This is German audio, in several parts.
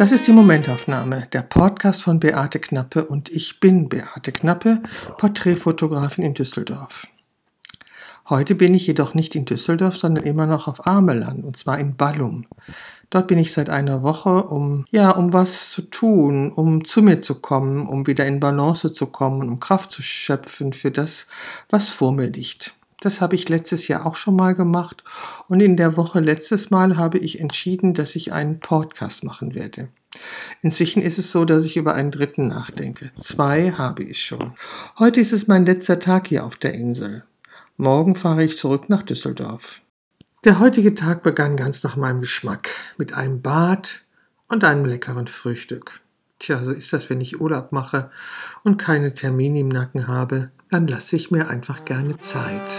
Das ist die Momentaufnahme, der Podcast von Beate Knappe und ich bin Beate Knappe, Porträtfotografin in Düsseldorf. Heute bin ich jedoch nicht in Düsseldorf, sondern immer noch auf Ameland und zwar in Ballum. Dort bin ich seit einer Woche, um ja, um was zu tun, um zu mir zu kommen, um wieder in Balance zu kommen, um Kraft zu schöpfen für das, was vor mir liegt. Das habe ich letztes Jahr auch schon mal gemacht und in der Woche letztes Mal habe ich entschieden, dass ich einen Podcast machen werde. Inzwischen ist es so, dass ich über einen dritten nachdenke. Zwei habe ich schon. Heute ist es mein letzter Tag hier auf der Insel. Morgen fahre ich zurück nach Düsseldorf. Der heutige Tag begann ganz nach meinem Geschmack mit einem Bad und einem leckeren Frühstück. Tja, so ist das, wenn ich Urlaub mache und keine Termine im Nacken habe, dann lasse ich mir einfach gerne Zeit.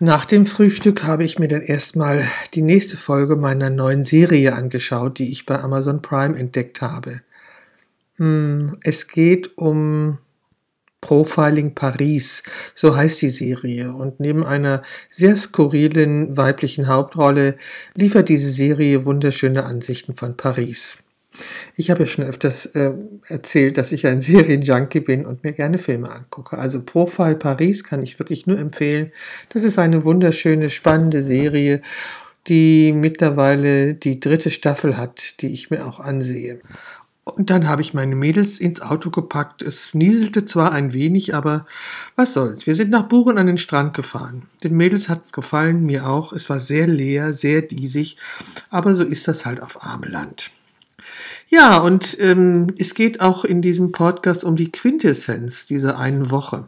Nach dem Frühstück habe ich mir dann erstmal die nächste Folge meiner neuen Serie angeschaut, die ich bei Amazon Prime entdeckt habe. Hm, es geht um Profiling Paris, so heißt die Serie. Und neben einer sehr skurrilen weiblichen Hauptrolle liefert diese Serie wunderschöne Ansichten von Paris. Ich habe ja schon öfters äh, erzählt, dass ich ein Serienjunkie bin und mir gerne Filme angucke. Also Profile Paris kann ich wirklich nur empfehlen. Das ist eine wunderschöne, spannende Serie, die mittlerweile die dritte Staffel hat, die ich mir auch ansehe. Und dann habe ich meine Mädels ins Auto gepackt. Es nieselte zwar ein wenig, aber was soll's. Wir sind nach Buren an den Strand gefahren. Den Mädels hat's gefallen, mir auch. Es war sehr leer, sehr diesig, aber so ist das halt auf Armeland. Ja, und ähm, es geht auch in diesem Podcast um die Quintessenz dieser einen Woche.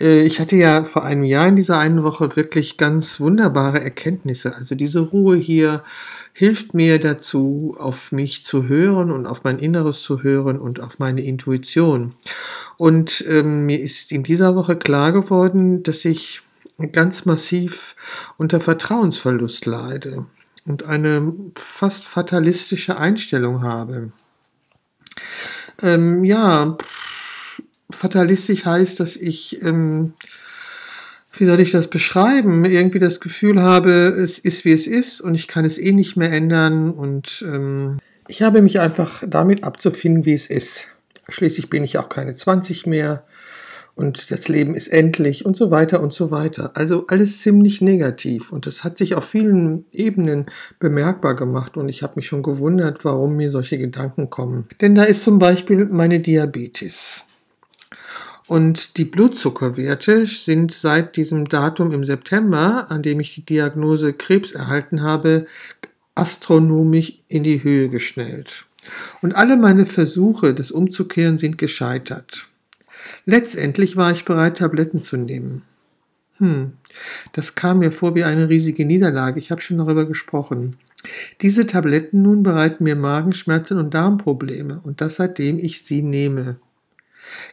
Äh, ich hatte ja vor einem Jahr in dieser einen Woche wirklich ganz wunderbare Erkenntnisse. Also diese Ruhe hier hilft mir dazu, auf mich zu hören und auf mein Inneres zu hören und auf meine Intuition. Und ähm, mir ist in dieser Woche klar geworden, dass ich ganz massiv unter Vertrauensverlust leide und eine fast fatalistische Einstellung habe. Ähm, ja, fatalistisch heißt, dass ich, ähm, wie soll ich das beschreiben, irgendwie das Gefühl habe, es ist wie es ist und ich kann es eh nicht mehr ändern und ähm, ich habe mich einfach damit abzufinden, wie es ist. Schließlich bin ich auch keine 20 mehr und das Leben ist endlich und so weiter und so weiter. Also alles ziemlich negativ und es hat sich auf vielen Ebenen bemerkbar gemacht und ich habe mich schon gewundert, warum mir solche Gedanken kommen. Denn da ist zum Beispiel meine Diabetes. Und die Blutzuckerwerte sind seit diesem Datum im September, an dem ich die Diagnose Krebs erhalten habe, astronomisch in die Höhe geschnellt. Und alle meine Versuche, das umzukehren, sind gescheitert. Letztendlich war ich bereit, Tabletten zu nehmen. Hm, das kam mir vor wie eine riesige Niederlage. Ich habe schon darüber gesprochen. Diese Tabletten nun bereiten mir Magenschmerzen und Darmprobleme und das seitdem ich sie nehme.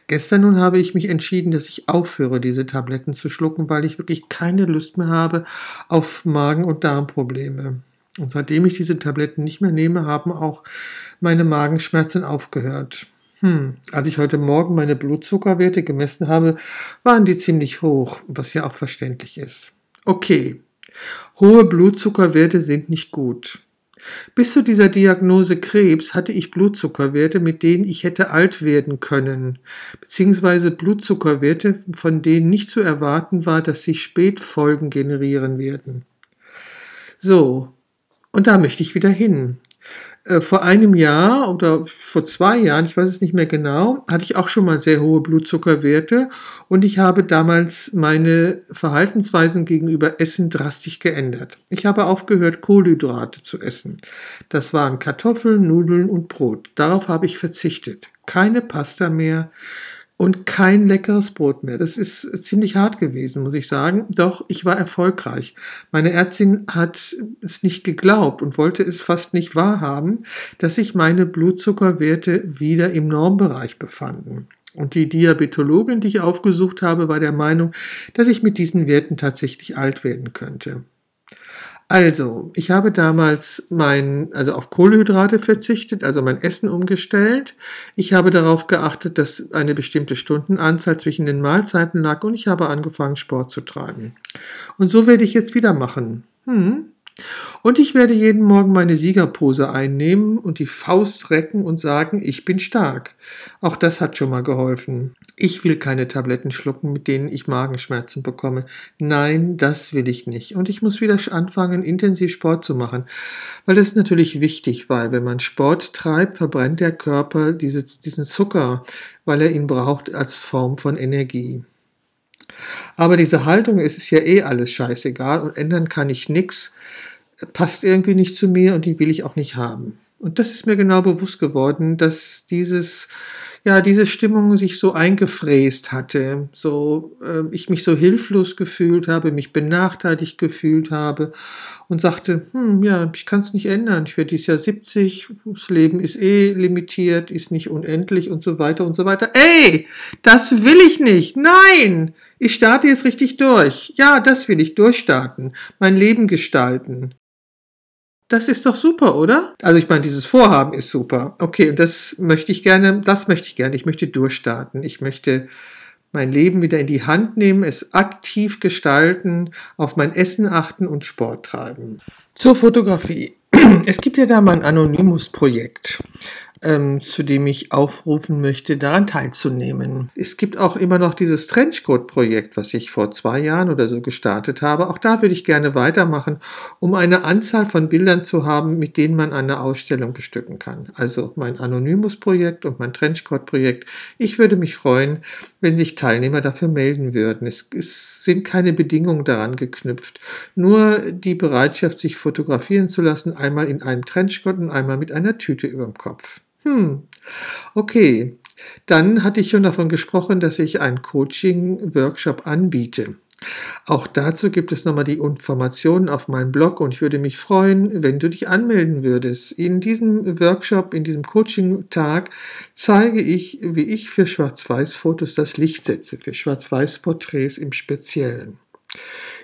Gestern nun habe ich mich entschieden, dass ich aufhöre, diese Tabletten zu schlucken, weil ich wirklich keine Lust mehr habe auf Magen- und Darmprobleme. Und seitdem ich diese Tabletten nicht mehr nehme, haben auch meine Magenschmerzen aufgehört. Hm, als ich heute Morgen meine Blutzuckerwerte gemessen habe, waren die ziemlich hoch, was ja auch verständlich ist. Okay, hohe Blutzuckerwerte sind nicht gut. Bis zu dieser Diagnose Krebs hatte ich Blutzuckerwerte, mit denen ich hätte alt werden können, beziehungsweise Blutzuckerwerte, von denen nicht zu erwarten war, dass sie Spätfolgen generieren werden. So, und da möchte ich wieder hin. Äh, vor einem Jahr oder vor zwei Jahren, ich weiß es nicht mehr genau, hatte ich auch schon mal sehr hohe Blutzuckerwerte und ich habe damals meine Verhaltensweisen gegenüber Essen drastisch geändert. Ich habe aufgehört, Kohlenhydrate zu essen. Das waren Kartoffeln, Nudeln und Brot. Darauf habe ich verzichtet. Keine Pasta mehr, und kein leckeres Brot mehr. Das ist ziemlich hart gewesen, muss ich sagen. Doch ich war erfolgreich. Meine Ärztin hat es nicht geglaubt und wollte es fast nicht wahrhaben, dass sich meine Blutzuckerwerte wieder im Normbereich befanden. Und die Diabetologin, die ich aufgesucht habe, war der Meinung, dass ich mit diesen Werten tatsächlich alt werden könnte. Also, ich habe damals mein, also auf Kohlenhydrate verzichtet, also mein Essen umgestellt. Ich habe darauf geachtet, dass eine bestimmte Stundenanzahl zwischen den Mahlzeiten lag und ich habe angefangen, Sport zu treiben. Und so werde ich jetzt wieder machen. Hm. Und ich werde jeden Morgen meine Siegerpose einnehmen und die Faust recken und sagen, ich bin stark. Auch das hat schon mal geholfen. Ich will keine Tabletten schlucken, mit denen ich Magenschmerzen bekomme. Nein, das will ich nicht. Und ich muss wieder anfangen, intensiv Sport zu machen. Weil das ist natürlich wichtig, weil wenn man Sport treibt, verbrennt der Körper diese, diesen Zucker, weil er ihn braucht als Form von Energie. Aber diese Haltung, es ist ja eh alles scheißegal und ändern kann ich nichts passt irgendwie nicht zu mir und die will ich auch nicht haben. Und das ist mir genau bewusst geworden, dass dieses, ja, diese Stimmung sich so eingefräst hatte, so, äh, ich mich so hilflos gefühlt habe, mich benachteiligt gefühlt habe und sagte, hm, ja, ich kann es nicht ändern. Ich werde dieses Jahr 70, das Leben ist eh limitiert, ist nicht unendlich und so weiter und so weiter. Ey, das will ich nicht. Nein! Ich starte jetzt richtig durch. Ja, das will ich durchstarten. Mein Leben gestalten. Das ist doch super, oder? Also ich meine, dieses Vorhaben ist super. Okay, und das möchte ich gerne, das möchte ich gerne. Ich möchte durchstarten. Ich möchte mein Leben wieder in die Hand nehmen, es aktiv gestalten, auf mein Essen achten und Sport treiben. Zur Fotografie. Es gibt ja da mal ein Anonymous-Projekt ähm, zu dem ich aufrufen möchte, daran teilzunehmen. Es gibt auch immer noch dieses Trenchcoat-Projekt, was ich vor zwei Jahren oder so gestartet habe. Auch da würde ich gerne weitermachen, um eine Anzahl von Bildern zu haben, mit denen man eine Ausstellung bestücken kann. Also mein Anonymous-Projekt und mein Trenchcoat-Projekt. Ich würde mich freuen, wenn sich Teilnehmer dafür melden würden. Es, es sind keine Bedingungen daran geknüpft. Nur die Bereitschaft, sich fotografieren zu lassen, einmal in einem Trenchcoat und einmal mit einer Tüte über dem Kopf. Hm, okay. Dann hatte ich schon davon gesprochen, dass ich einen Coaching-Workshop anbiete. Auch dazu gibt es nochmal die Informationen auf meinem Blog und ich würde mich freuen, wenn du dich anmelden würdest. In diesem Workshop, in diesem Coaching-Tag zeige ich, wie ich für Schwarz-Weiß-Fotos das Licht setze, für Schwarz-Weiß-Porträts im Speziellen.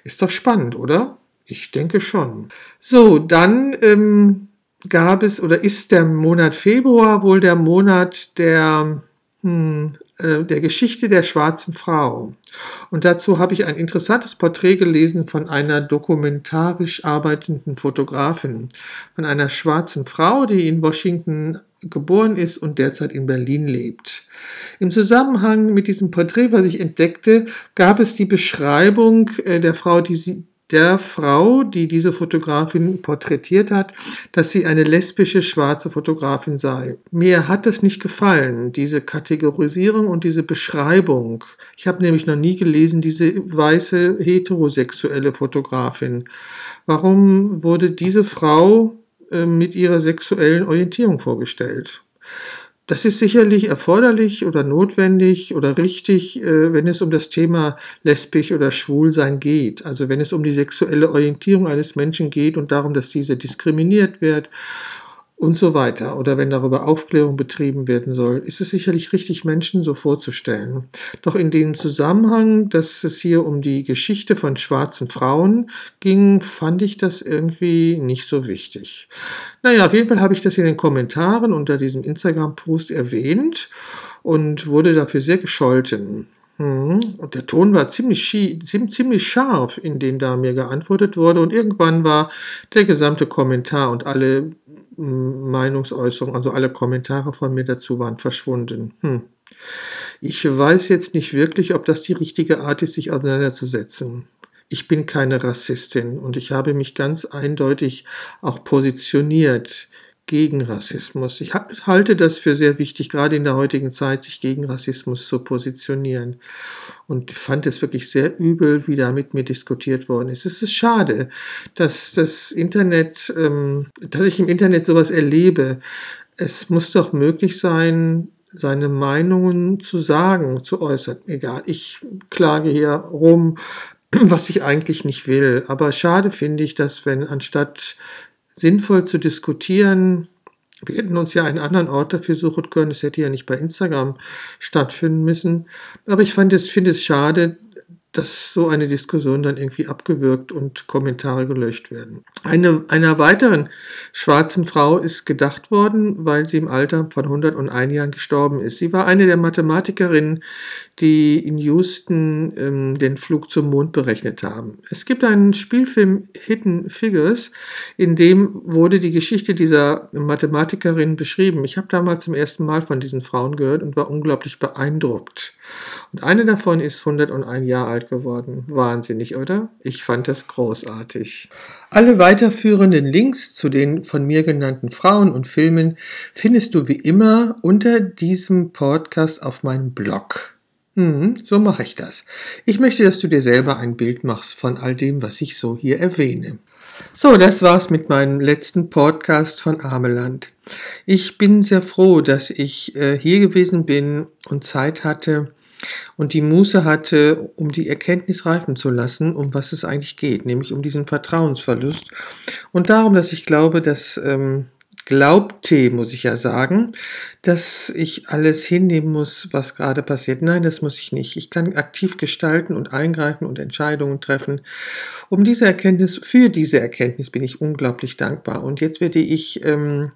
Ist doch spannend, oder? Ich denke schon. So, dann ähm, gab es oder ist der Monat Februar wohl der Monat der, hm, äh, der Geschichte der schwarzen Frau. Und dazu habe ich ein interessantes Porträt gelesen von einer dokumentarisch arbeitenden Fotografin, von einer schwarzen Frau, die in Washington geboren ist und derzeit in Berlin lebt. Im Zusammenhang mit diesem Porträt, was ich entdeckte, gab es die Beschreibung äh, der Frau, die sie, der Frau, die diese Fotografin porträtiert hat, dass sie eine lesbische schwarze Fotografin sei. Mir hat es nicht gefallen, diese Kategorisierung und diese Beschreibung. Ich habe nämlich noch nie gelesen, diese weiße heterosexuelle Fotografin. Warum wurde diese Frau äh, mit ihrer sexuellen Orientierung vorgestellt? Das ist sicherlich erforderlich oder notwendig oder richtig, äh, wenn es um das Thema lesbisch oder Schwulsein geht. Also wenn es um die sexuelle Orientierung eines Menschen geht und darum, dass diese diskriminiert wird und so weiter. Oder wenn darüber Aufklärung betrieben werden soll, ist es sicherlich richtig, Menschen so vorzustellen. Doch in dem Zusammenhang, dass es hier um die Geschichte von schwarzen Frauen ging, fand ich das irgendwie nicht so wichtig. Naja, auf jeden Fall habe ich das in den Kommentaren unter diesem Instagram-Post erwähnt und wurde dafür sehr gescholten. Hm, und der Ton war ziemlich, ziemlich scharf, in dem da mir geantwortet wurde. Und irgendwann war der gesamte Kommentar und alle Meinungsäußerungen, also alle Kommentare von mir dazu waren verschwunden. Hm. Ich weiß jetzt nicht wirklich, ob das die richtige Art ist, sich auseinanderzusetzen. Ich bin keine Rassistin und ich habe mich ganz eindeutig auch positioniert gegen Rassismus. Ich halte das für sehr wichtig, gerade in der heutigen Zeit, sich gegen Rassismus zu positionieren. Und fand es wirklich sehr übel, wie da mit mir diskutiert worden ist. Es ist schade, dass das Internet, ähm, dass ich im Internet sowas erlebe. Es muss doch möglich sein, seine Meinungen zu sagen, zu äußern. Egal, ich klage hier rum, was ich eigentlich nicht will. Aber schade finde ich, dass wenn anstatt sinnvoll zu diskutieren. Wir hätten uns ja einen anderen Ort dafür suchen können. Es hätte ja nicht bei Instagram stattfinden müssen. Aber ich fand es, finde es schade, dass so eine Diskussion dann irgendwie abgewürgt und Kommentare gelöscht werden. Eine, einer weiteren schwarzen Frau ist gedacht worden, weil sie im Alter von 101 Jahren gestorben ist. Sie war eine der Mathematikerinnen, die in Houston ähm, den Flug zum Mond berechnet haben. Es gibt einen Spielfilm Hidden Figures, in dem wurde die Geschichte dieser Mathematikerin beschrieben. Ich habe damals zum ersten Mal von diesen Frauen gehört und war unglaublich beeindruckt. Und eine davon ist 101 Jahre alt geworden. Wahnsinnig, oder? Ich fand das großartig. Alle weiterführenden Links zu den von mir genannten Frauen und Filmen findest du wie immer unter diesem Podcast auf meinem Blog. Hm, so mache ich das. Ich möchte, dass du dir selber ein Bild machst von all dem, was ich so hier erwähne. So, das war's mit meinem letzten Podcast von Ameland. Ich bin sehr froh, dass ich äh, hier gewesen bin und Zeit hatte und die Muße hatte, um die Erkenntnis reifen zu lassen, um was es eigentlich geht, nämlich um diesen Vertrauensverlust. Und darum, dass ich glaube, dass ähm, glaubte, muss ich ja sagen, dass ich alles hinnehmen muss, was gerade passiert. Nein, das muss ich nicht. Ich kann aktiv gestalten und eingreifen und Entscheidungen treffen. Um diese Erkenntnis, für diese Erkenntnis bin ich unglaublich dankbar. Und jetzt werde ich ähm,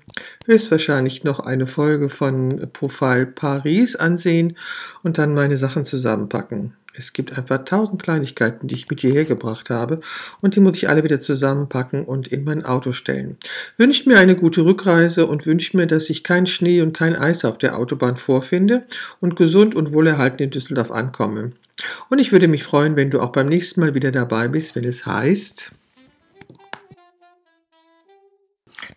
höchstwahrscheinlich noch eine Folge von Profile Paris ansehen und dann meine Sachen zusammenpacken. Es gibt einfach tausend Kleinigkeiten, die ich mit hierher gebracht habe und die muss ich alle wieder zusammenpacken und in mein Auto stellen. Wünscht mir eine gute Rückreise und wünscht mir, dass ich kein Schnee und kein Eis auf der Autobahn vorfinde und gesund und wohlerhalten in Düsseldorf ankomme. Und ich würde mich freuen, wenn du auch beim nächsten Mal wieder dabei bist, wenn es heißt.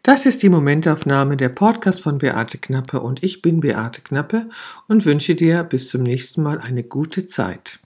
Das ist die Momentaufnahme der Podcast von Beate Knappe und ich bin Beate Knappe und wünsche dir bis zum nächsten Mal eine gute Zeit.